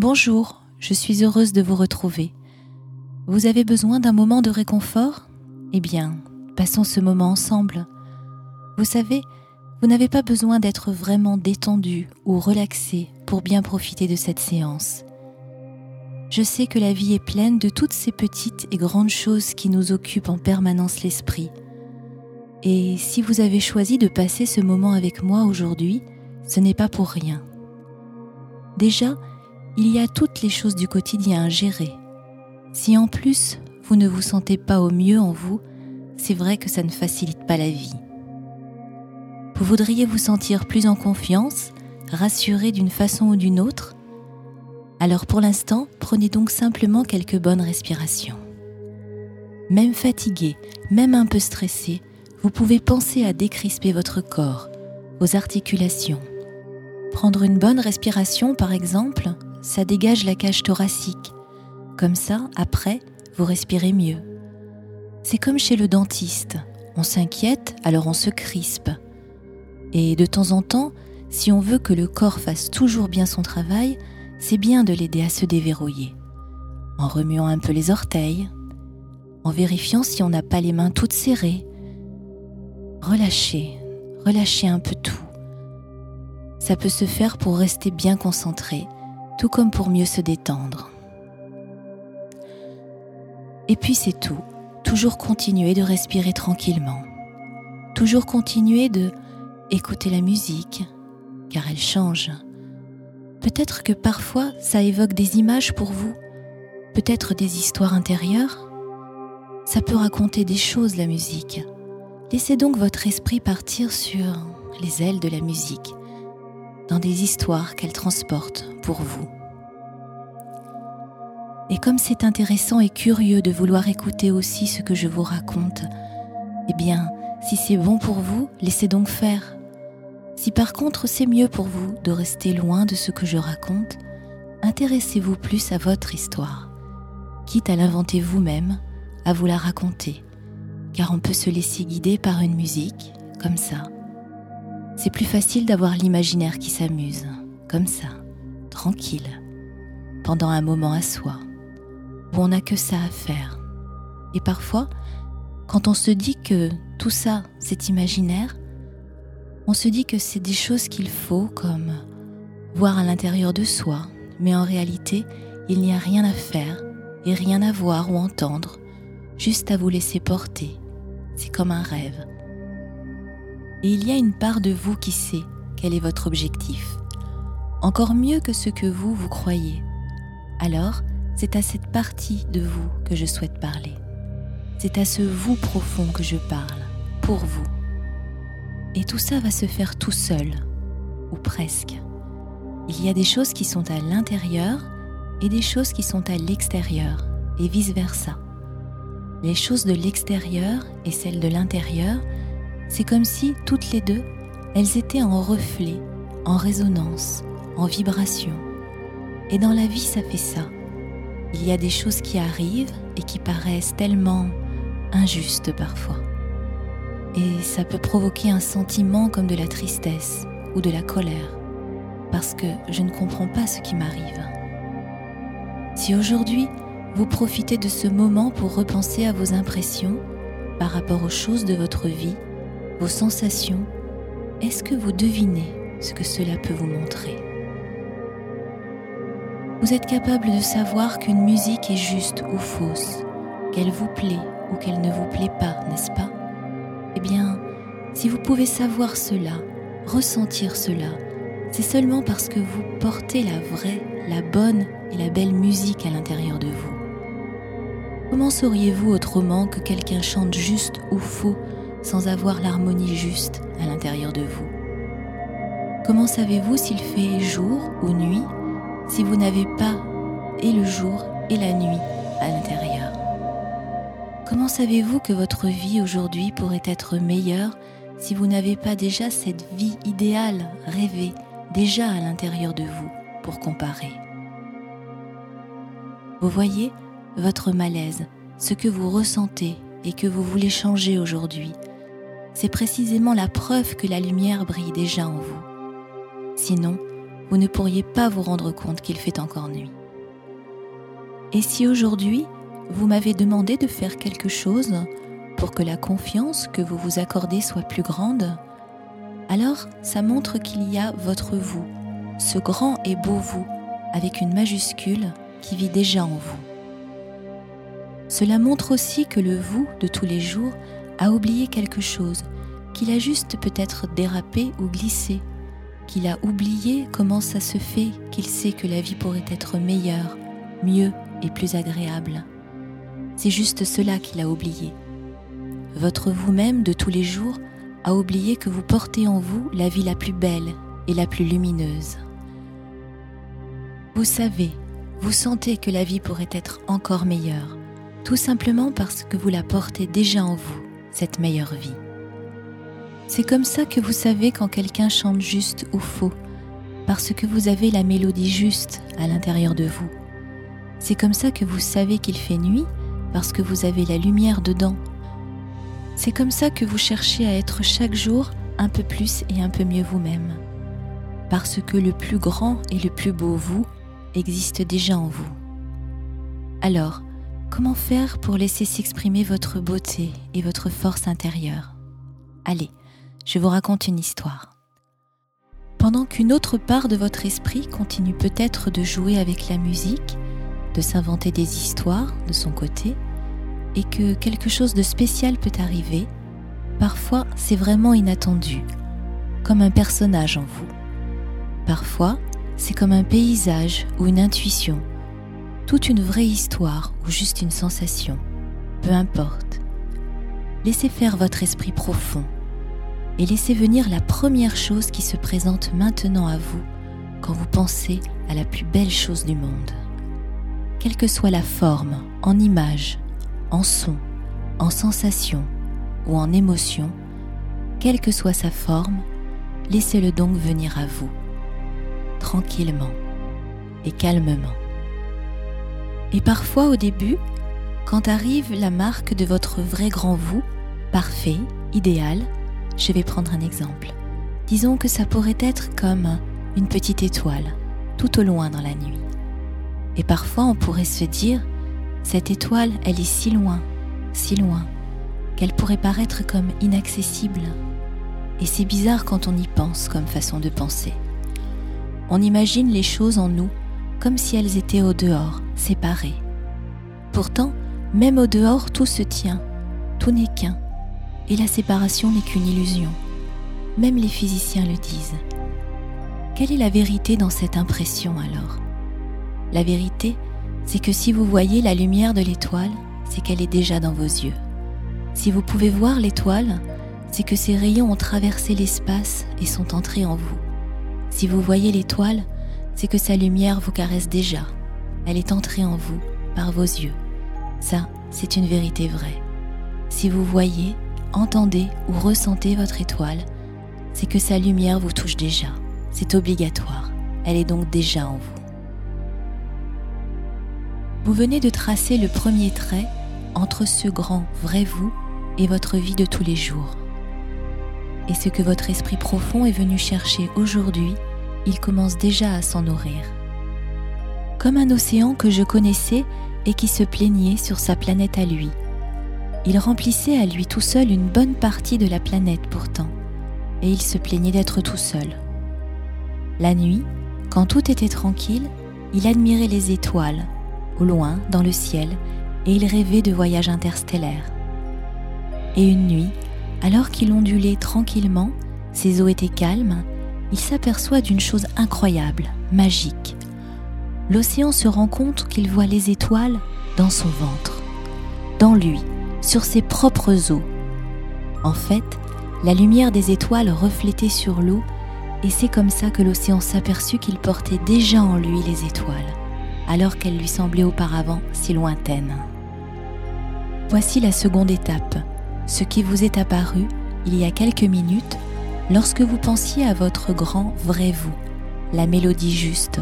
Bonjour, je suis heureuse de vous retrouver. Vous avez besoin d'un moment de réconfort? Eh bien, passons ce moment ensemble. Vous savez, vous n'avez pas besoin d'être vraiment détendu ou relaxé pour bien profiter de cette séance. Je sais que la vie est pleine de toutes ces petites et grandes choses qui nous occupent en permanence l'esprit. Et si vous avez choisi de passer ce moment avec moi aujourd'hui, ce n'est pas pour rien. Déjà, il y a toutes les choses du quotidien à gérer. Si en plus vous ne vous sentez pas au mieux en vous, c'est vrai que ça ne facilite pas la vie. Vous voudriez vous sentir plus en confiance, rassuré d'une façon ou d'une autre? Alors pour l'instant, prenez donc simplement quelques bonnes respirations. Même fatigué, même un peu stressé, vous pouvez penser à décrisper votre corps, vos articulations. Prendre une bonne respiration, par exemple, ça dégage la cage thoracique. Comme ça, après, vous respirez mieux. C'est comme chez le dentiste. On s'inquiète, alors on se crispe. Et de temps en temps, si on veut que le corps fasse toujours bien son travail, c'est bien de l'aider à se déverrouiller. En remuant un peu les orteils, en vérifiant si on n'a pas les mains toutes serrées. Relâchez, relâchez un peu tout. Ça peut se faire pour rester bien concentré, tout comme pour mieux se détendre. Et puis c'est tout. Toujours continuer de respirer tranquillement. Toujours continuer de écouter la musique, car elle change. Peut-être que parfois ça évoque des images pour vous, peut-être des histoires intérieures. Ça peut raconter des choses, la musique. Laissez donc votre esprit partir sur les ailes de la musique, dans des histoires qu'elle transporte pour vous. Et comme c'est intéressant et curieux de vouloir écouter aussi ce que je vous raconte, eh bien, si c'est bon pour vous, laissez donc faire. Si par contre c'est mieux pour vous de rester loin de ce que je raconte, intéressez-vous plus à votre histoire, quitte à l'inventer vous-même, à vous la raconter, car on peut se laisser guider par une musique, comme ça. C'est plus facile d'avoir l'imaginaire qui s'amuse, comme ça, tranquille, pendant un moment à soi où on n'a que ça à faire. Et parfois, quand on se dit que tout ça, c'est imaginaire, on se dit que c'est des choses qu'il faut, comme voir à l'intérieur de soi, mais en réalité, il n'y a rien à faire et rien à voir ou entendre, juste à vous laisser porter. C'est comme un rêve. Et il y a une part de vous qui sait quel est votre objectif, encore mieux que ce que vous, vous croyez. Alors, c'est à cette partie de vous que je souhaite parler. C'est à ce vous profond que je parle, pour vous. Et tout ça va se faire tout seul, ou presque. Il y a des choses qui sont à l'intérieur et des choses qui sont à l'extérieur, et vice-versa. Les choses de l'extérieur et celles de l'intérieur, c'est comme si toutes les deux, elles étaient en reflet, en résonance, en vibration. Et dans la vie, ça fait ça il y a des choses qui arrivent et qui paraissent tellement injustes parfois. Et ça peut provoquer un sentiment comme de la tristesse ou de la colère, parce que je ne comprends pas ce qui m'arrive. Si aujourd'hui vous profitez de ce moment pour repenser à vos impressions par rapport aux choses de votre vie, vos sensations, est-ce que vous devinez ce que cela peut vous montrer? Vous êtes capable de savoir qu'une musique est juste ou fausse, qu'elle vous plaît ou qu'elle ne vous plaît pas, n'est-ce pas? Eh bien, si vous pouvez savoir cela, ressentir cela, c'est seulement parce que vous portez la vraie, la bonne et la belle musique à l'intérieur de vous. Comment sauriez-vous autrement que quelqu'un chante juste ou faux sans avoir l'harmonie juste à l'intérieur de vous Comment savez-vous s'il fait jour ou nuit si vous n'avez pas et le jour et la nuit à l'intérieur? Comment savez-vous que votre vie aujourd'hui pourrait être meilleure si vous n'avez pas déjà cette vie idéale, rêvée, déjà à l'intérieur de vous pour comparer? Vous voyez votre malaise, ce que vous ressentez et que vous voulez changer aujourd'hui. C'est précisément la preuve que la lumière brille déjà en vous. Sinon, vous ne pourriez pas vous rendre compte qu'il fait encore nuit. Et si aujourd'hui, vous m'avez demandé de faire quelque chose pour que la confiance que vous vous accordez soit plus grande, alors ça montre qu'il y a votre vous, ce grand et beau vous, avec une majuscule qui vit déjà en vous. Cela montre aussi que le vous de tous les jours a oublié quelque chose, qu'il a juste peut-être dérapé ou glissé, qu'il a oublié comment ça se fait qu'il sait que la vie pourrait être meilleure, mieux et plus agréable. C'est juste cela qu'il a oublié. Votre vous-même de tous les jours a oublié que vous portez en vous la vie la plus belle et la plus lumineuse. Vous savez, vous sentez que la vie pourrait être encore meilleure, tout simplement parce que vous la portez déjà en vous, cette meilleure vie. C'est comme ça que vous savez quand quelqu'un chante juste ou faux, parce que vous avez la mélodie juste à l'intérieur de vous. C'est comme ça que vous savez qu'il fait nuit parce que vous avez la lumière dedans. C'est comme ça que vous cherchez à être chaque jour un peu plus et un peu mieux vous-même. Parce que le plus grand et le plus beau vous existe déjà en vous. Alors, comment faire pour laisser s'exprimer votre beauté et votre force intérieure? Allez, je vous raconte une histoire. Pendant qu'une autre part de votre esprit continue peut-être de jouer avec la musique, de s'inventer des histoires de son côté et que quelque chose de spécial peut arriver, parfois c'est vraiment inattendu, comme un personnage en vous. Parfois, c'est comme un paysage ou une intuition, toute une vraie histoire ou juste une sensation, peu importe. Laissez faire votre esprit profond et laissez venir la première chose qui se présente maintenant à vous quand vous pensez à la plus belle chose du monde quelle que soit la forme, en image, en son, en sensation ou en émotion, quelle que soit sa forme, laissez-le donc venir à vous, tranquillement et calmement. Et parfois au début, quand arrive la marque de votre vrai grand vous, parfait, idéal, je vais prendre un exemple. Disons que ça pourrait être comme une petite étoile, tout au loin dans la nuit. Et parfois on pourrait se dire, cette étoile, elle est si loin, si loin, qu'elle pourrait paraître comme inaccessible. Et c'est bizarre quand on y pense comme façon de penser. On imagine les choses en nous comme si elles étaient au dehors, séparées. Pourtant, même au dehors, tout se tient, tout n'est qu'un, et la séparation n'est qu'une illusion. Même les physiciens le disent. Quelle est la vérité dans cette impression alors? La vérité, c'est que si vous voyez la lumière de l'étoile, c'est qu'elle est déjà dans vos yeux. Si vous pouvez voir l'étoile, c'est que ses rayons ont traversé l'espace et sont entrés en vous. Si vous voyez l'étoile, c'est que sa lumière vous caresse déjà. Elle est entrée en vous par vos yeux. Ça, c'est une vérité vraie. Si vous voyez, entendez ou ressentez votre étoile, c'est que sa lumière vous touche déjà. C'est obligatoire. Elle est donc déjà en vous. Vous venez de tracer le premier trait entre ce grand vrai vous et votre vie de tous les jours. Et ce que votre esprit profond est venu chercher aujourd'hui, il commence déjà à s'en nourrir. Comme un océan que je connaissais et qui se plaignait sur sa planète à lui. Il remplissait à lui tout seul une bonne partie de la planète pourtant, et il se plaignait d'être tout seul. La nuit, quand tout était tranquille, il admirait les étoiles au loin, dans le ciel, et il rêvait de voyages interstellaires. Et une nuit, alors qu'il ondulait tranquillement, ses eaux étaient calmes, il s'aperçoit d'une chose incroyable, magique. L'océan se rend compte qu'il voit les étoiles dans son ventre, dans lui, sur ses propres eaux. En fait, la lumière des étoiles reflétait sur l'eau, et c'est comme ça que l'océan s'aperçut qu'il portait déjà en lui les étoiles alors qu'elle lui semblait auparavant si lointaine. Voici la seconde étape, ce qui vous est apparu il y a quelques minutes lorsque vous pensiez à votre grand vrai vous, la mélodie juste,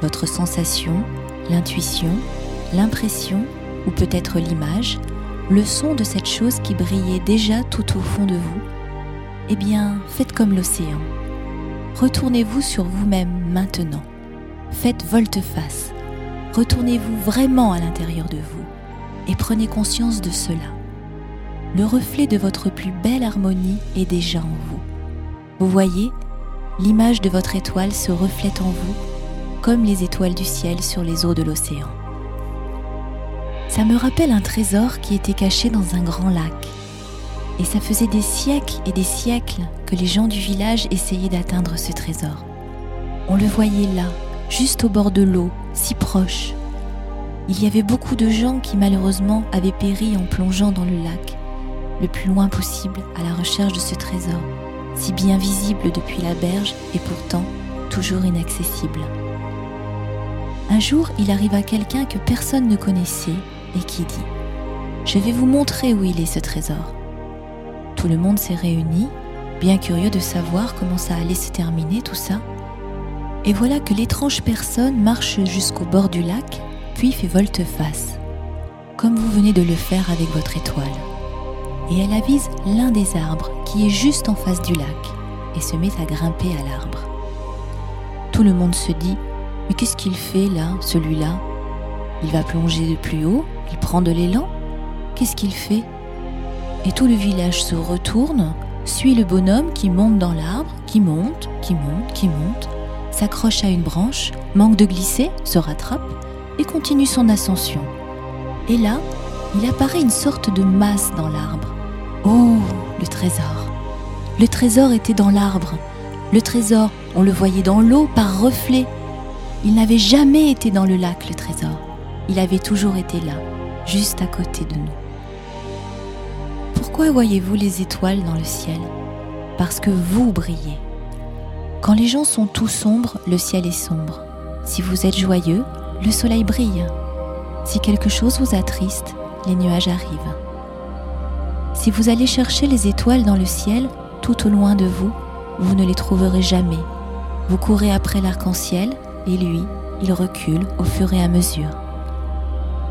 votre sensation, l'intuition, l'impression ou peut-être l'image, le son de cette chose qui brillait déjà tout au fond de vous, eh bien, faites comme l'océan. retournez-vous sur vous-même maintenant. Faites volte-face. Retournez-vous vraiment à l'intérieur de vous et prenez conscience de cela. Le reflet de votre plus belle harmonie est déjà en vous. Vous voyez, l'image de votre étoile se reflète en vous comme les étoiles du ciel sur les eaux de l'océan. Ça me rappelle un trésor qui était caché dans un grand lac. Et ça faisait des siècles et des siècles que les gens du village essayaient d'atteindre ce trésor. On le voyait là, juste au bord de l'eau, si proche. Il y avait beaucoup de gens qui malheureusement avaient péri en plongeant dans le lac, le plus loin possible à la recherche de ce trésor, si bien visible depuis la berge et pourtant toujours inaccessible. Un jour, il arriva quelqu'un que personne ne connaissait et qui dit ⁇ Je vais vous montrer où il est ce trésor ⁇ Tout le monde s'est réuni, bien curieux de savoir comment ça allait se terminer tout ça. Et voilà que l'étrange personne marche jusqu'au bord du lac, puis fait volte-face, comme vous venez de le faire avec votre étoile. Et elle avise l'un des arbres qui est juste en face du lac et se met à grimper à l'arbre. Tout le monde se dit Mais qu'est-ce qu'il fait là, celui-là? Il va plonger de plus haut Il prend de l'élan Qu'est-ce qu'il fait? Et tout le village se retourne, suit le bonhomme qui monte dans l'arbre, qui monte, qui monte, qui monte, s'accroche à une branche, manque de glisser, se rattrape et continue son ascension. Et là, il apparaît une sorte de masse dans l'arbre. Oh, le trésor. Le trésor était dans l'arbre. Le trésor, on le voyait dans l'eau par reflet. Il n'avait jamais été dans le lac, le trésor. Il avait toujours été là, juste à côté de nous. Pourquoi voyez-vous les étoiles dans le ciel? Parce que vous brillez. Quand les gens sont tout sombres, le ciel est sombre. Si vous êtes joyeux, le soleil brille. Si quelque chose vous attriste, les nuages arrivent. Si vous allez chercher les étoiles dans le ciel, tout au loin de vous, vous ne les trouverez jamais. Vous courez après l'arc-en-ciel et lui, il recule au fur et à mesure.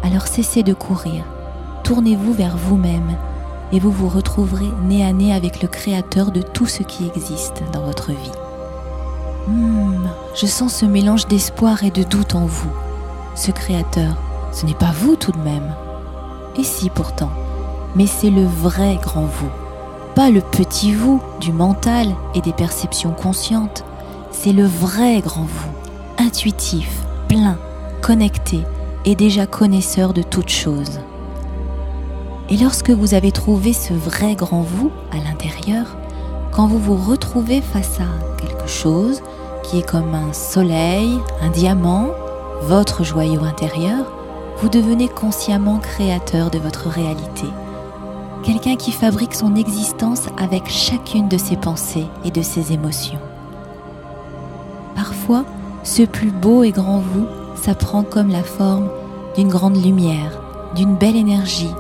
Alors cessez de courir, tournez-vous vers vous-même et vous vous retrouverez nez à nez avec le Créateur de tout ce qui existe dans votre vie. Hmm, je sens ce mélange d'espoir et de doute en vous. Ce créateur, ce n'est pas vous tout de même. Et si pourtant, mais c'est le vrai grand vous, pas le petit vous du mental et des perceptions conscientes, c'est le vrai grand vous, intuitif, plein, connecté et déjà connaisseur de toutes choses. Et lorsque vous avez trouvé ce vrai grand vous à l'intérieur, quand vous vous retrouvez face à quelque chose qui est comme un soleil, un diamant, votre joyau intérieur, vous devenez consciemment créateur de votre réalité. Quelqu'un qui fabrique son existence avec chacune de ses pensées et de ses émotions. Parfois, ce plus beau et grand vous, ça prend comme la forme d'une grande lumière, d'une belle énergie,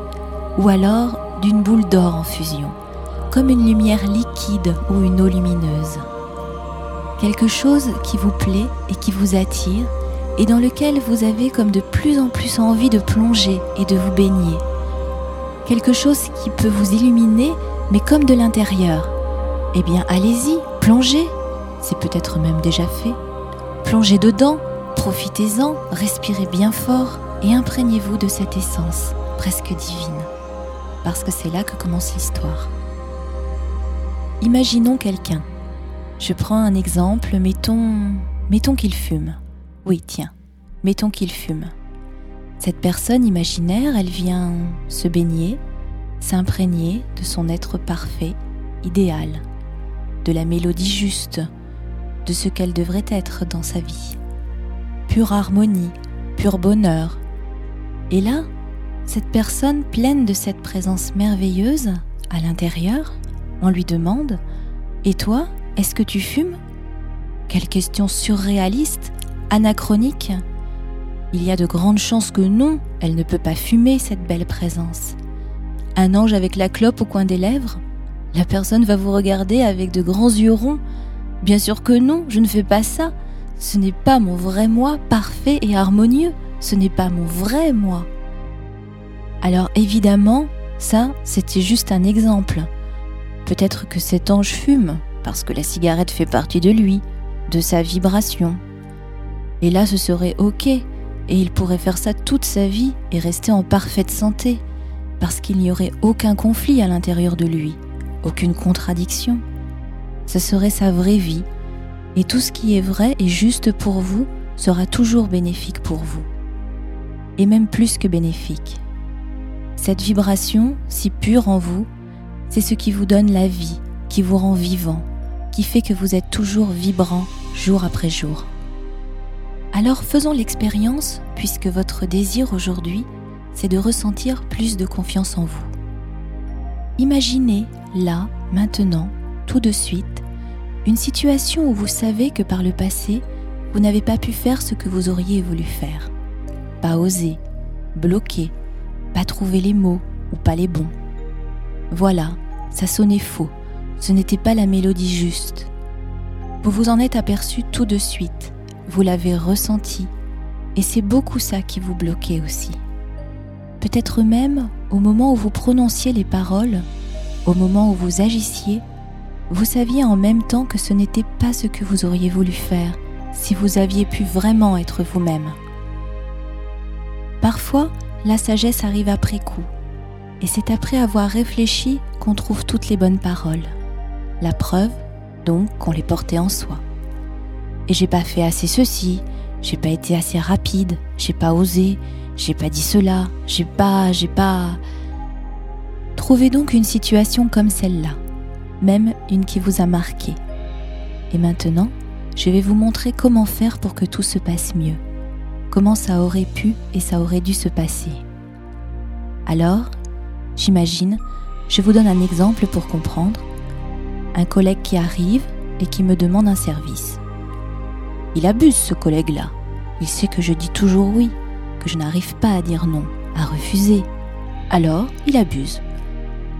ou alors d'une boule d'or en fusion, comme une lumière liquide ou une eau lumineuse quelque chose qui vous plaît et qui vous attire et dans lequel vous avez comme de plus en plus envie de plonger et de vous baigner. Quelque chose qui peut vous illuminer mais comme de l'intérieur. Eh bien allez-y, plongez. C'est peut-être même déjà fait. Plongez dedans, profitez-en, respirez bien fort et imprégnez-vous de cette essence presque divine. Parce que c'est là que commence l'histoire. Imaginons quelqu'un je prends un exemple, mettons, mettons qu'il fume. Oui, tiens, mettons qu'il fume. Cette personne imaginaire, elle vient se baigner, s'imprégner de son être parfait, idéal, de la mélodie juste, de ce qu'elle devrait être dans sa vie. Pure harmonie, pur bonheur. Et là, cette personne pleine de cette présence merveilleuse à l'intérieur, on lui demande Et toi, est-ce que tu fumes? Quelle question surréaliste, anachronique. Il y a de grandes chances que non, elle ne peut pas fumer cette belle présence. Un ange avec la clope au coin des lèvres? La personne va vous regarder avec de grands yeux ronds. Bien sûr que non, je ne fais pas ça. Ce n'est pas mon vrai moi parfait et harmonieux. Ce n'est pas mon vrai moi. Alors évidemment, ça, c'était juste un exemple. Peut-être que cet ange fume, parce que la cigarette fait partie de lui, de sa vibration. Et là, ce serait OK, et il pourrait faire ça toute sa vie et rester en parfaite santé, parce qu'il n'y aurait aucun conflit à l'intérieur de lui, aucune contradiction. Ce serait sa vraie vie, et tout ce qui est vrai et juste pour vous sera toujours bénéfique pour vous, et même plus que bénéfique. Cette vibration, si pure en vous, c'est ce qui vous donne la vie, qui vous rend vivant, qui fait que vous êtes toujours vibrant jour après jour. Alors faisons l'expérience, puisque votre désir aujourd'hui, c'est de ressentir plus de confiance en vous. Imaginez, là, maintenant, tout de suite, une situation où vous savez que par le passé, vous n'avez pas pu faire ce que vous auriez voulu faire. Pas oser, bloquer, pas trouver les mots ou pas les bons. Voilà, ça sonnait faux, ce n'était pas la mélodie juste. Vous vous en êtes aperçu tout de suite, vous l'avez ressenti, et c'est beaucoup ça qui vous bloquait aussi. Peut-être même au moment où vous prononciez les paroles, au moment où vous agissiez, vous saviez en même temps que ce n'était pas ce que vous auriez voulu faire si vous aviez pu vraiment être vous-même. Parfois, la sagesse arrive après coup, et c'est après avoir réfléchi qu'on trouve toutes les bonnes paroles. La preuve, donc, qu'on les portait en soi. Et j'ai pas fait assez ceci, j'ai pas été assez rapide, j'ai pas osé, j'ai pas dit cela, j'ai pas, j'ai pas. Trouvez donc une situation comme celle-là même une qui vous a marqué. Et maintenant, je vais vous montrer comment faire pour que tout se passe mieux, comment ça aurait pu et ça aurait dû se passer. Alors, j'imagine, je vous donne un exemple pour comprendre. Un collègue qui arrive et qui me demande un service. Il abuse ce collègue-là. Il sait que je dis toujours oui, que je n'arrive pas à dire non, à refuser. Alors, il abuse.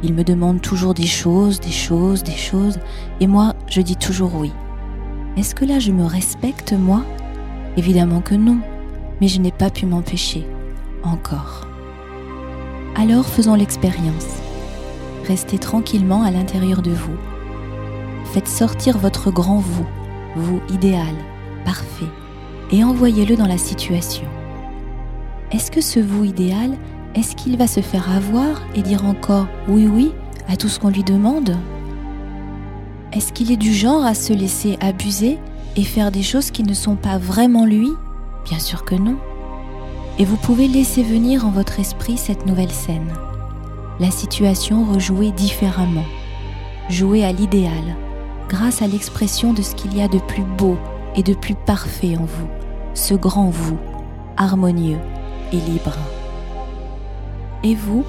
Il me demande toujours des choses, des choses, des choses, et moi, je dis toujours oui. Est-ce que là, je me respecte, moi? Évidemment que non, mais je n'ai pas pu m'empêcher. Encore. Alors faisons l'expérience. Restez tranquillement à l'intérieur de vous. Faites sortir votre grand vous, vous idéal, parfait, et envoyez-le dans la situation. Est-ce que ce vous idéal est-ce qu'il va se faire avoir et dire encore oui oui à tout ce qu'on lui demande? Est-ce qu'il est du genre à se laisser abuser et faire des choses qui ne sont pas vraiment lui? Bien sûr que non. Et vous pouvez laisser venir en votre esprit cette nouvelle scène. La situation rejouée différemment, jouée à l'idéal, grâce à l'expression de ce qu'il y a de plus beau et de plus parfait en vous, ce grand vous, harmonieux et libre. Et vous,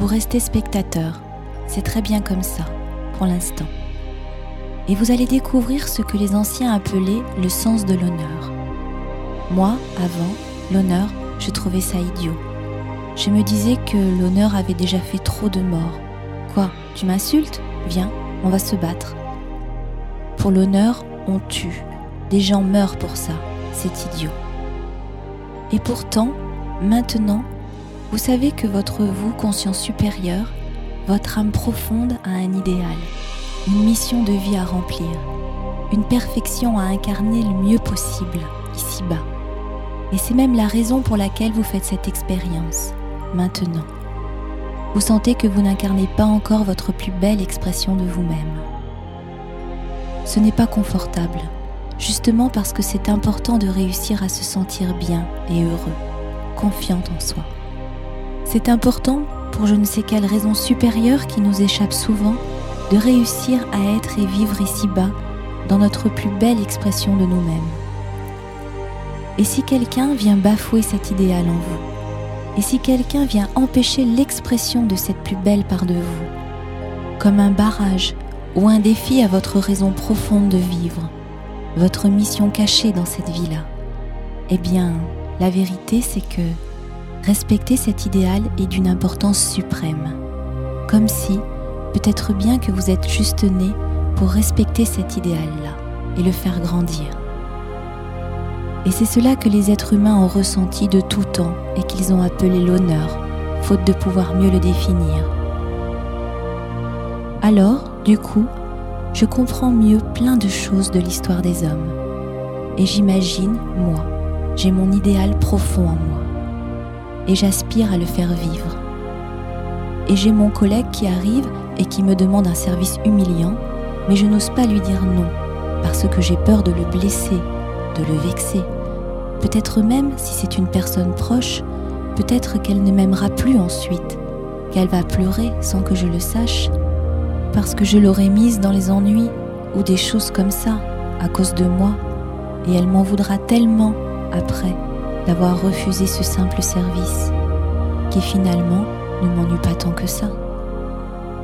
vous restez spectateur. C'est très bien comme ça, pour l'instant. Et vous allez découvrir ce que les anciens appelaient le sens de l'honneur. Moi, avant, l'honneur, je trouvais ça idiot. Je me disais que l'honneur avait déjà fait trop de morts. Quoi, tu m'insultes? Viens, on va se battre. Pour l'honneur, on tue. Des gens meurent pour ça. C'est idiot. Et pourtant, maintenant, vous savez que votre vous, conscience supérieure, votre âme profonde a un idéal, une mission de vie à remplir, une perfection à incarner le mieux possible, ici-bas. Et c'est même la raison pour laquelle vous faites cette expérience, maintenant. Vous sentez que vous n'incarnez pas encore votre plus belle expression de vous-même. Ce n'est pas confortable, justement parce que c'est important de réussir à se sentir bien et heureux, confiante en soi. C'est important, pour je ne sais quelle raison supérieure qui nous échappe souvent, de réussir à être et vivre ici-bas dans notre plus belle expression de nous-mêmes. Et si quelqu'un vient bafouer cet idéal en vous? Et si quelqu'un vient empêcher l'expression de cette plus belle part de vous? Comme un barrage ou un défi à votre raison profonde de vivre, votre mission cachée dans cette vie-là Eh bien, la vérité c'est que respecter cet idéal est d'une importance suprême. Comme si, peut-être bien que vous êtes juste né pour respecter cet idéal-là et le faire grandir. Et c'est cela que les êtres humains ont ressenti de tout temps et qu'ils ont appelé l'honneur, faute de pouvoir mieux le définir. Alors, du coup, je comprends mieux plein de choses de l'histoire des hommes. et j'imagine, moi, j'ai mon idéal profond en moi. Et j'aspire à le faire vivre. Et j'ai mon collègue qui arrive et qui me demande un service humiliant, mais je n'ose pas lui dire non, parce que j'ai peur de le blesser, de le vexer. Peut-être même, si c'est une personne proche, peut-être qu'elle ne m'aimera plus ensuite, qu'elle va pleurer sans que je le sache, parce que je l'aurai mise dans les ennuis ou des choses comme ça, à cause de moi, et elle m'en voudra tellement après d'avoir refusé ce simple service, qui finalement ne m'ennuie pas tant que ça.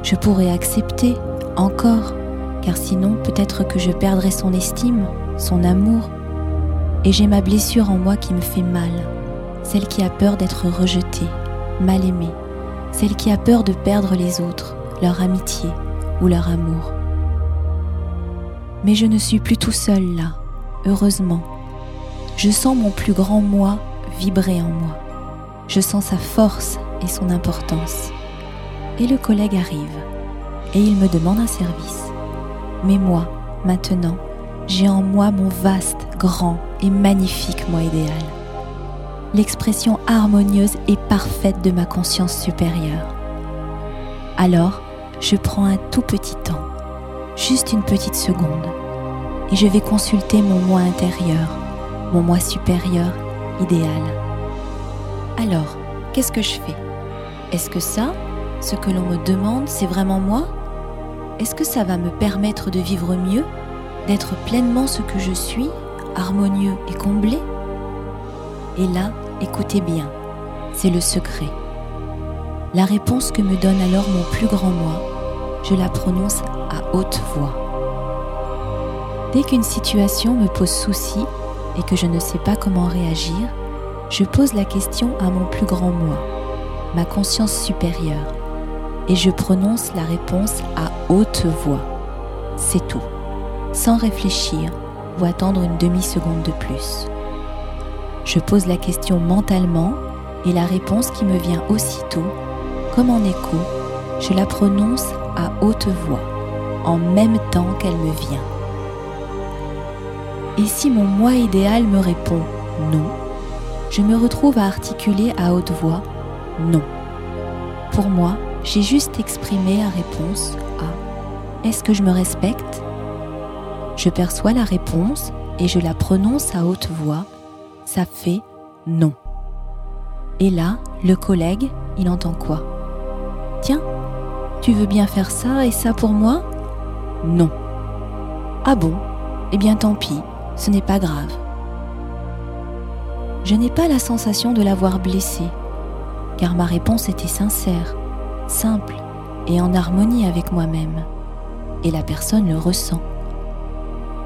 Je pourrais accepter encore, car sinon peut-être que je perdrais son estime, son amour, et j'ai ma blessure en moi qui me fait mal, celle qui a peur d'être rejetée, mal aimée, celle qui a peur de perdre les autres, leur amitié ou leur amour. Mais je ne suis plus tout seul là, heureusement. Je sens mon plus grand moi vibrer en moi. Je sens sa force et son importance. Et le collègue arrive, et il me demande un service. Mais moi, maintenant, j'ai en moi mon vaste, grand et magnifique moi idéal. L'expression harmonieuse et parfaite de ma conscience supérieure. Alors, je prends un tout petit temps, juste une petite seconde, et je vais consulter mon moi intérieur, mon moi supérieur idéal. Alors, qu'est-ce que je fais? Est-ce que ça, ce que l'on me demande, c'est vraiment moi? Est-ce que ça va me permettre de vivre mieux, d'être pleinement ce que je suis, harmonieux et comblé? Et là, écoutez bien, c'est le secret. La réponse que me donne alors mon plus grand moi, je la prononce à haute voix. Dès qu'une situation me pose souci et que je ne sais pas comment réagir, je pose la question à mon plus grand moi, ma conscience supérieure, et je prononce la réponse à haute voix. C'est tout, sans réfléchir ou attendre une demi-seconde de plus. Je pose la question mentalement et la réponse qui me vient aussitôt, comme en écho, je la prononce à haute voix, en même temps qu'elle me vient. Et si mon moi idéal me répond non, je me retrouve à articuler à haute voix non. Pour moi, j'ai juste exprimé la réponse à Est-ce que je me respecte? Je perçois la réponse et je la prononce à haute voix. Ça fait non. Et là, le collègue, il entend quoi? Tiens, tu veux bien faire ça et ça pour moi? Non. Ah bon? Eh bien tant pis, ce n'est pas grave. Je n'ai pas la sensation de l'avoir blessé, car ma réponse était sincère, simple et en harmonie avec moi-même. Et la personne le ressent.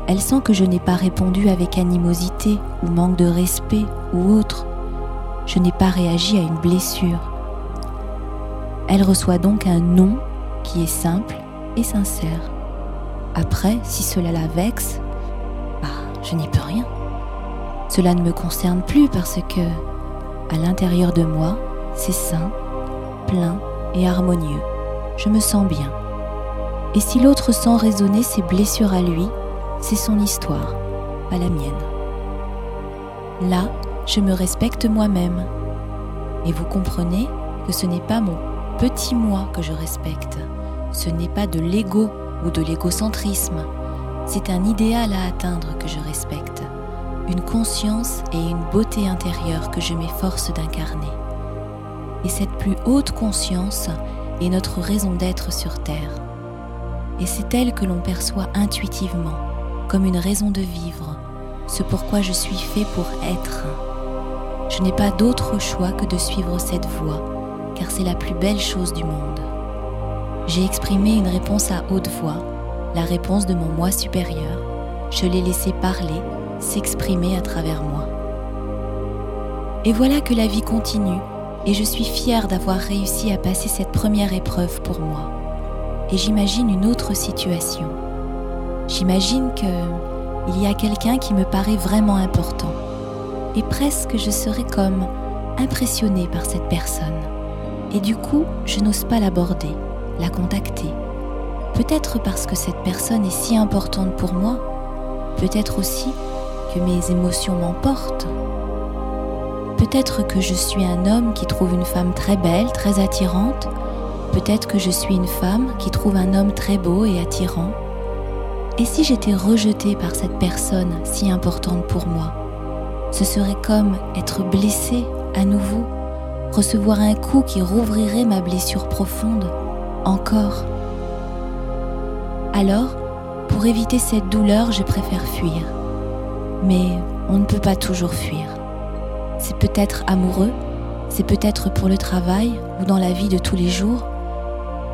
Elle sent que je n'ai pas répondu avec animosité ou manque de respect ou autre. Je n'ai pas réagi à une blessure. Elle reçoit donc un non qui est simple et sincère. Après, si cela la vexe, bah, je n'y peux rien. Cela ne me concerne plus parce que, à l'intérieur de moi, c'est sain, plein et harmonieux. Je me sens bien. Et si l'autre sent résonner ses blessures à lui, c'est son histoire, pas la mienne. Là, je me respecte moi-même. Et vous comprenez que ce n'est pas mon petit moi que je respecte. Ce n'est pas de l'ego ou de l'égocentrisme. C'est un idéal à atteindre que je respecte. Une conscience et une beauté intérieure que je m'efforce d'incarner. Et cette plus haute conscience est notre raison d'être sur Terre. Et c'est elle que l'on perçoit intuitivement, comme une raison de vivre, ce pourquoi je suis fait pour être. Je n'ai pas d'autre choix que de suivre cette voie car c'est la plus belle chose du monde. J'ai exprimé une réponse à haute voix, la réponse de mon moi supérieur. Je l'ai laissé parler, s'exprimer à travers moi. Et voilà que la vie continue, et je suis fière d'avoir réussi à passer cette première épreuve pour moi. Et j'imagine une autre situation. J'imagine que il y a quelqu'un qui me paraît vraiment important. Et presque je serais comme impressionnée par cette personne. Et du coup, je n'ose pas l'aborder, la contacter. Peut-être parce que cette personne est si importante pour moi, peut-être aussi que mes émotions m'emportent. Peut-être que je suis un homme qui trouve une femme très belle, très attirante. Peut-être que je suis une femme qui trouve un homme très beau et attirant. Et si j'étais rejetée par cette personne si importante pour moi Ce serait comme être blessée à nouveau, recevoir un coup qui rouvrirait ma blessure profonde, encore. Alors, pour éviter cette douleur, je préfère fuir. Mais on ne peut pas toujours fuir. C'est peut-être amoureux, c'est peut-être pour le travail ou dans la vie de tous les jours.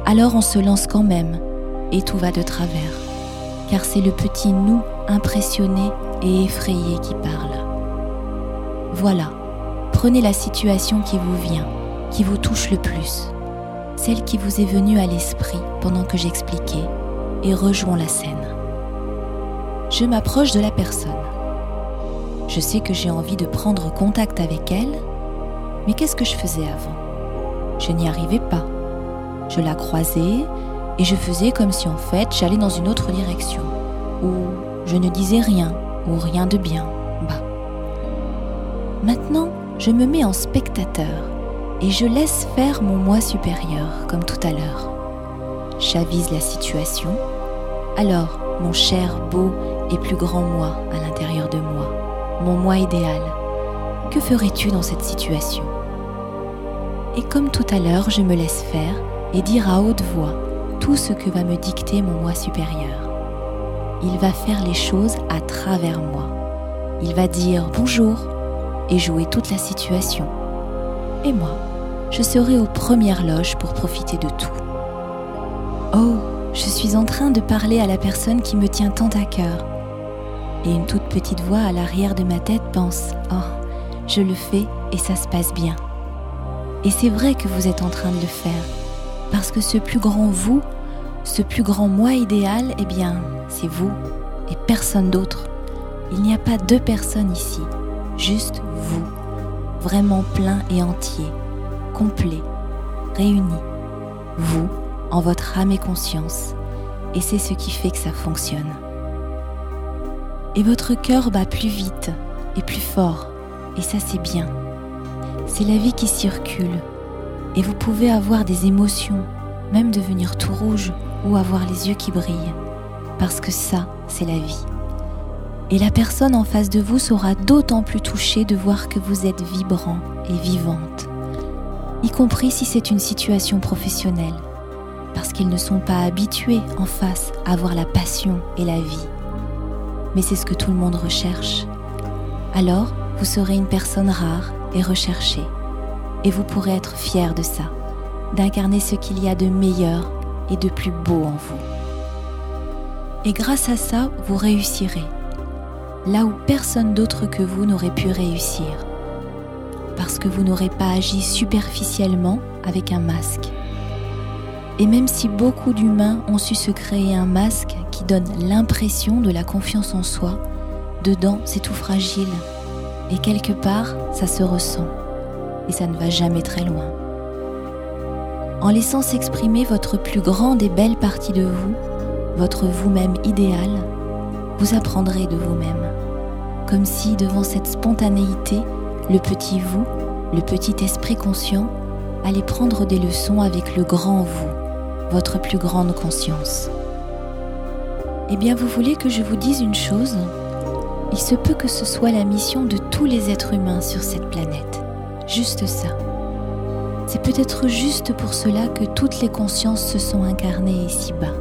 Alors on se lance quand même et tout va de travers. Car c'est le petit nous impressionné et effrayé qui parle. Voilà, prenez la situation qui vous vient, qui vous touche le plus, celle qui vous est venue à l'esprit pendant que j'expliquais, et rejoins la scène. Je m'approche de la personne. Je sais que j'ai envie de prendre contact avec elle, mais qu'est-ce que je faisais avant? Je n'y arrivais pas. Je la croisais et je faisais comme si en fait j'allais dans une autre direction, ou je ne disais rien, ou rien de bien. Bah. Maintenant, je me mets en spectateur et je laisse faire mon moi supérieur, comme tout à l'heure. J'avise la situation. Alors, mon cher, beau et plus grand moi à l'intérieur de moi, mon moi idéal. Que ferais-tu dans cette situation? Et comme tout à l'heure, je me laisse faire et dire à haute voix tout ce que va me dicter mon moi supérieur. Il va faire les choses à travers moi. Il va dire bonjour et jouer toute la situation. Et moi, je serai aux premières loges pour profiter de tout. Oh, je suis en train de parler à la personne qui me tient tant à cœur et une toute petite voix à l'arrière de ma tête pense ⁇ Oh, je le fais et ça se passe bien ⁇ Et c'est vrai que vous êtes en train de le faire, parce que ce plus grand vous, ce plus grand moi idéal, eh bien, c'est vous et personne d'autre. Il n'y a pas deux personnes ici, juste vous, vraiment plein et entier, complet, réuni. Vous, en votre âme et conscience. Et c'est ce qui fait que ça fonctionne et votre cœur bat plus vite et plus fort, et ça c'est bien. C'est la vie qui circule, et vous pouvez avoir des émotions, même devenir tout rouge ou avoir les yeux qui brillent, parce que ça, c'est la vie. Et la personne en face de vous sera d'autant plus touchée de voir que vous êtes vibrant et vivante, y compris si c'est une situation professionnelle, parce qu'ils ne sont pas habitués en face à voir la passion et la vie mais c'est ce que tout le monde recherche. Alors, vous serez une personne rare et recherchée, et vous pourrez être fier de ça, d'incarner ce qu'il y a de meilleur et de plus beau en vous. Et grâce à ça, vous réussirez, là où personne d'autre que vous n'aurait pu réussir, parce que vous n'aurez pas agi superficiellement avec un masque. Et même si beaucoup d'humains ont su se créer un masque qui donne l'impression de la confiance en soi, dedans c'est tout fragile. Et quelque part, ça se ressent. Et ça ne va jamais très loin. En laissant s'exprimer votre plus grande et belle partie de vous, votre vous-même idéal, vous apprendrez de vous-même. Comme si devant cette spontanéité, le petit vous, le petit esprit conscient, allait prendre des leçons avec le grand vous votre plus grande conscience. Eh bien, vous voulez que je vous dise une chose? Il se peut que ce soit la mission de tous les êtres humains sur cette planète. Juste ça. C'est peut-être juste pour cela que toutes les consciences se sont incarnées ici-bas.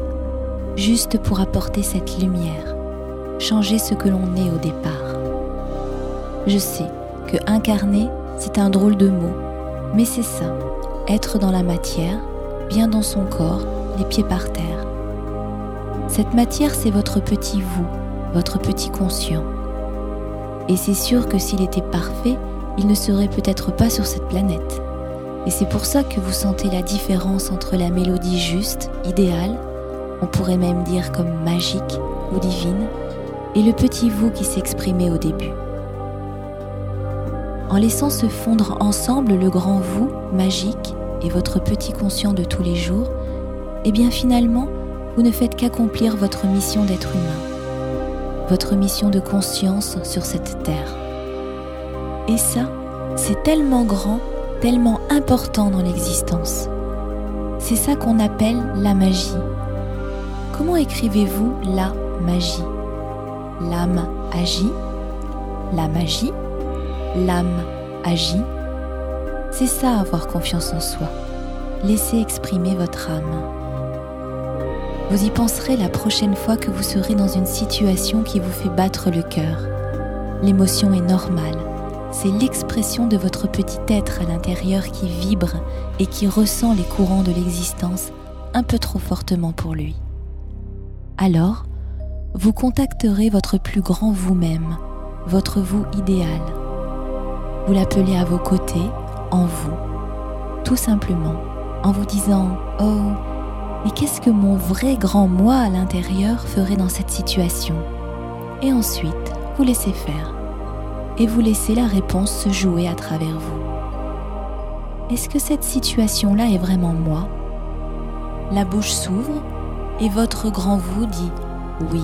Juste pour apporter cette lumière, changer ce que l'on est au départ. Je sais que incarner, c'est un drôle de mot, mais c'est ça, être dans la matière, bien dans son corps, les pieds par terre. Cette matière, c'est votre petit vous, votre petit conscient. Et c'est sûr que s'il était parfait, il ne serait peut-être pas sur cette planète. Et c'est pour ça que vous sentez la différence entre la mélodie juste, idéale, on pourrait même dire comme magique ou divine, et le petit vous qui s'exprimait au début. En laissant se fondre ensemble le grand vous, magique, et votre petit conscient de tous les jours, eh bien finalement, vous ne faites qu'accomplir votre mission d'être humain. votre mission de conscience sur cette terre. Et ça, c'est tellement grand, tellement important dans l'existence. C'est ça qu'on appelle la magie. Comment écrivez-vous la magie? L'âme agit, la magie, l'âme agit. C'est ça avoir confiance en soi. Laissez exprimer votre âme. Vous y penserez la prochaine fois que vous serez dans une situation qui vous fait battre le cœur. L'émotion est normale. C'est l'expression de votre petit être à l'intérieur qui vibre et qui ressent les courants de l'existence un peu trop fortement pour lui. Alors, vous contacterez votre plus grand vous-même, votre vous idéal. Vous l'appelez à vos côtés, en vous, tout simplement, en vous disant ⁇ Oh, mais qu'est-ce que mon vrai grand moi à l'intérieur ferait dans cette situation ?⁇ Et ensuite, vous laissez faire. Et vous laissez la réponse se jouer à travers vous. Est-ce que cette situation-là est vraiment moi? La bouche s'ouvre et votre grand vous dit oui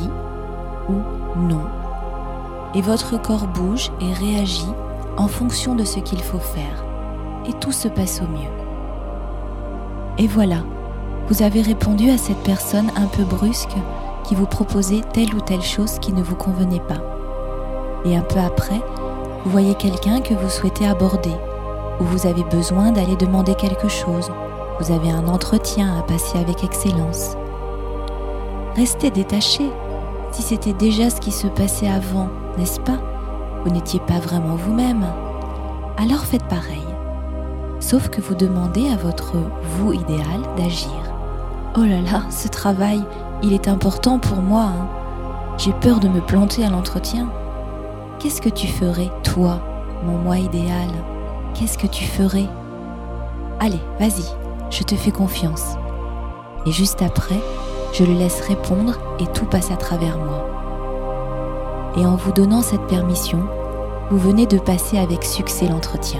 ou non. Et votre corps bouge et réagit en fonction de ce qu'il faut faire. Et tout se passe au mieux. Et voilà, vous avez répondu à cette personne un peu brusque qui vous proposait telle ou telle chose qui ne vous convenait pas. Et un peu après, vous voyez quelqu'un que vous souhaitez aborder, ou vous avez besoin d'aller demander quelque chose, vous avez un entretien à passer avec excellence. Restez détaché si c'était déjà ce qui se passait avant, n'est-ce pas? Vous n'étiez pas vraiment vous-même. Alors faites pareil. Sauf que vous demandez à votre vous idéal d'agir. Oh là là, ce travail, il est important pour moi. Hein. J'ai peur de me planter à l'entretien. Qu'est-ce que tu ferais, toi, mon moi idéal? Qu'est-ce que tu ferais? Allez, vas-y, je te fais confiance. Et juste après, je le laisse répondre et tout passe à travers moi. Et en vous donnant cette permission, vous venez de passer avec succès l'entretien.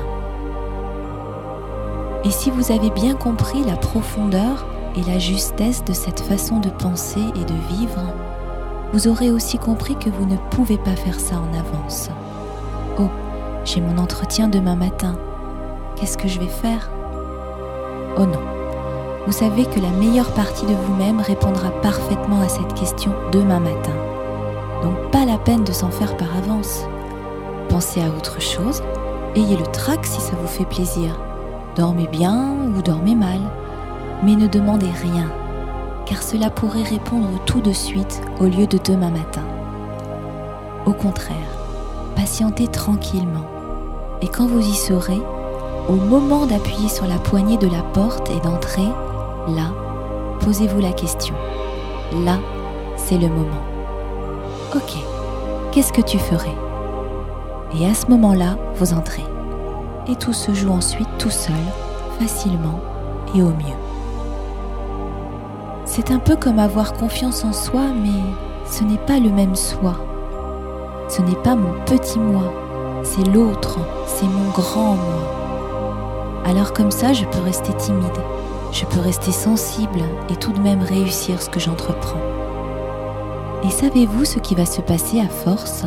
Et si vous avez bien compris la profondeur et la justesse de cette façon de penser et de vivre, vous aurez aussi compris que vous ne pouvez pas faire ça en avance. Oh, j'ai mon entretien demain matin. Qu'est-ce que je vais faire? Oh non vous savez que la meilleure partie de vous-même répondra parfaitement à cette question demain matin. Donc pas la peine de s'en faire par avance. Pensez à autre chose, ayez le trac si ça vous fait plaisir. Dormez bien ou dormez mal, mais ne demandez rien, car cela pourrait répondre tout de suite au lieu de demain matin. Au contraire, patientez tranquillement, et quand vous y serez, au moment d'appuyer sur la poignée de la porte et d'entrer, Là, posez-vous la question. Là, c'est le moment. Ok, qu'est-ce que tu ferais? Et à ce moment-là, vous entrez. Et tout se joue ensuite tout seul, facilement et au mieux. C'est un peu comme avoir confiance en soi, mais ce n'est pas le même soi. Ce n'est pas mon petit moi, c'est l'autre, c'est mon grand moi. Alors comme ça, je peux rester timide, je peux rester sensible et tout de même réussir ce que j'entreprends. Et savez-vous ce qui va se passer à force?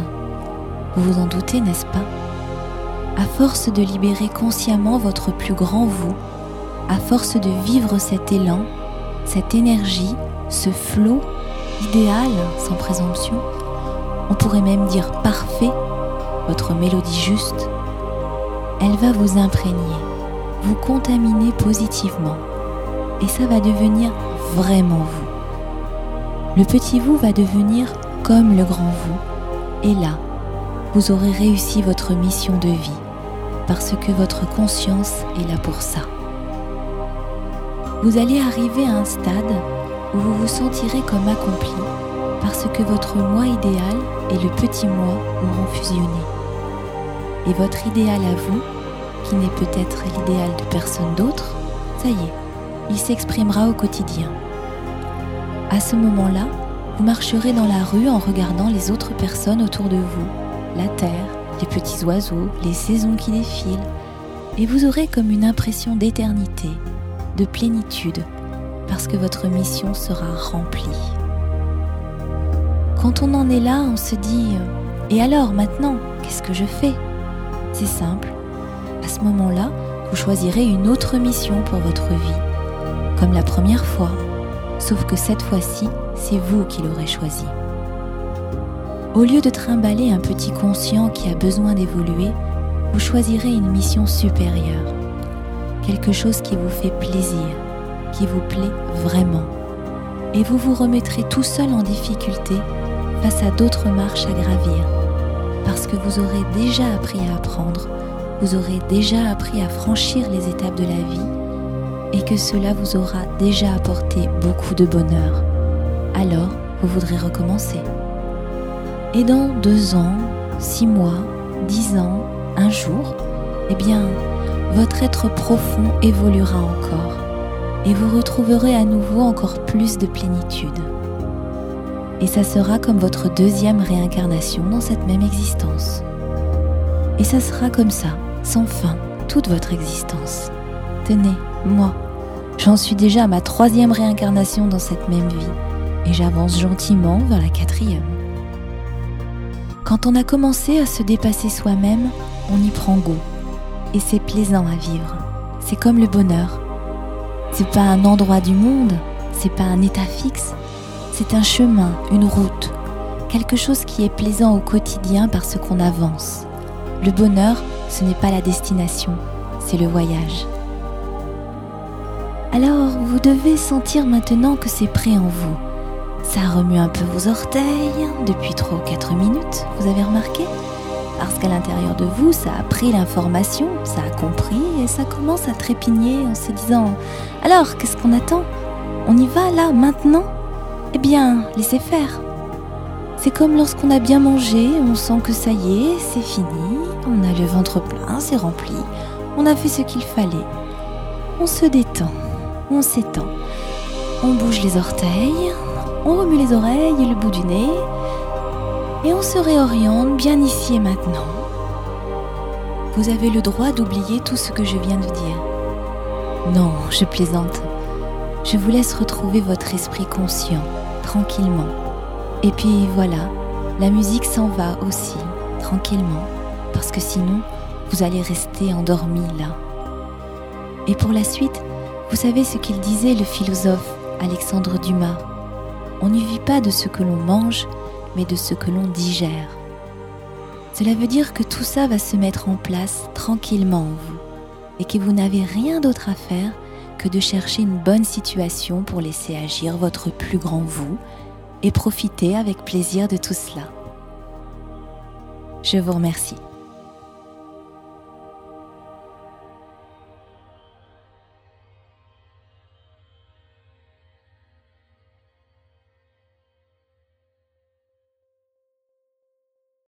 Vous vous en doutez, n'est-ce pas? À force de libérer consciemment votre plus grand vous, à force de vivre cet élan, cette énergie, ce flot idéal sans présomption, on pourrait même dire parfait, votre mélodie juste, elle va vous imprégner, vous contaminer positivement et ça va devenir vraiment vous. Le petit vous va devenir comme le grand vous et là, vous aurez réussi votre mission de vie parce que votre conscience est là pour ça. Vous allez arriver à un stade où vous vous sentirez comme accompli parce que votre moi idéal et le petit moi auront fusionné. Et votre idéal à vous, qui n'est peut-être l'idéal de personne d'autre, ça y est, il s'exprimera au quotidien. À ce moment-là, vous marcherez dans la rue en regardant les autres personnes autour de vous, la terre, les petits oiseaux, les saisons qui défilent, et vous aurez comme une impression d'éternité, de plénitude, parce que votre mission sera remplie. Quand on en est là, on se dit ⁇ Et alors maintenant, qu'est-ce que je fais ?⁇ C'est simple. À ce moment-là, vous choisirez une autre mission pour votre vie, comme la première fois, sauf que cette fois-ci, c'est vous qui l'aurez choisi. Au lieu de trimballer un petit conscient qui a besoin d'évoluer, vous choisirez une mission supérieure, quelque chose qui vous fait plaisir, qui vous plaît vraiment, et vous vous remettrez tout seul en difficulté face à d'autres marches à gravir, parce que vous aurez déjà appris à apprendre, vous aurez déjà appris à franchir les étapes de la vie, et que cela vous aura déjà apporté beaucoup de bonheur. Alors, vous voudrez recommencer. Et dans deux ans, six mois, dix ans, un jour, eh bien, votre être profond évoluera encore et vous retrouverez à nouveau encore plus de plénitude. Et ça sera comme votre deuxième réincarnation dans cette même existence. Et ça sera comme ça, sans fin, toute votre existence. Tenez, moi, j'en suis déjà à ma troisième réincarnation dans cette même vie, et j'avance gentiment vers la quatrième. Quand on a commencé à se dépasser soi-même, on y prend goût. Et c'est plaisant à vivre. C'est comme le bonheur. C'est pas un endroit du monde, c'est pas un état fixe, c'est un chemin, une route, quelque chose qui est plaisant au quotidien parce qu'on avance. Le bonheur, ce n'est pas la destination, c'est le voyage. Alors, vous devez sentir maintenant que c'est prêt en vous. Ça remue un peu vos orteils. Depuis 3 ou 4 minutes, vous avez remarqué? Parce qu'à l'intérieur de vous, ça a pris l'information, ça a compris et ça commence à trépigner en se disant Alors, qu'est-ce qu'on attend? On y va là, maintenant Eh bien, laissez faire. C'est comme lorsqu'on a bien mangé, on sent que ça y est, c'est fini, on a le ventre plein, c'est rempli, on a fait ce qu'il fallait. On se détend, on s'étend, on bouge les orteils, on remue les oreilles et le bout du nez, et on se réoriente bien ici et maintenant. Vous avez le droit d'oublier tout ce que je viens de dire. Non, je plaisante. Je vous laisse retrouver votre esprit conscient, tranquillement. Et puis voilà, la musique s'en va aussi, tranquillement, parce que sinon, vous allez rester endormi là. Et pour la suite, vous savez ce qu'il disait le philosophe Alexandre Dumas on ne vit pas de ce que l'on mange, mais de ce que l'on digère. Cela veut dire que tout ça va se mettre en place tranquillement en vous et que vous n'avez rien d'autre à faire que de chercher une bonne situation pour laisser agir votre plus grand vous et profiter avec plaisir de tout cela. Je vous remercie.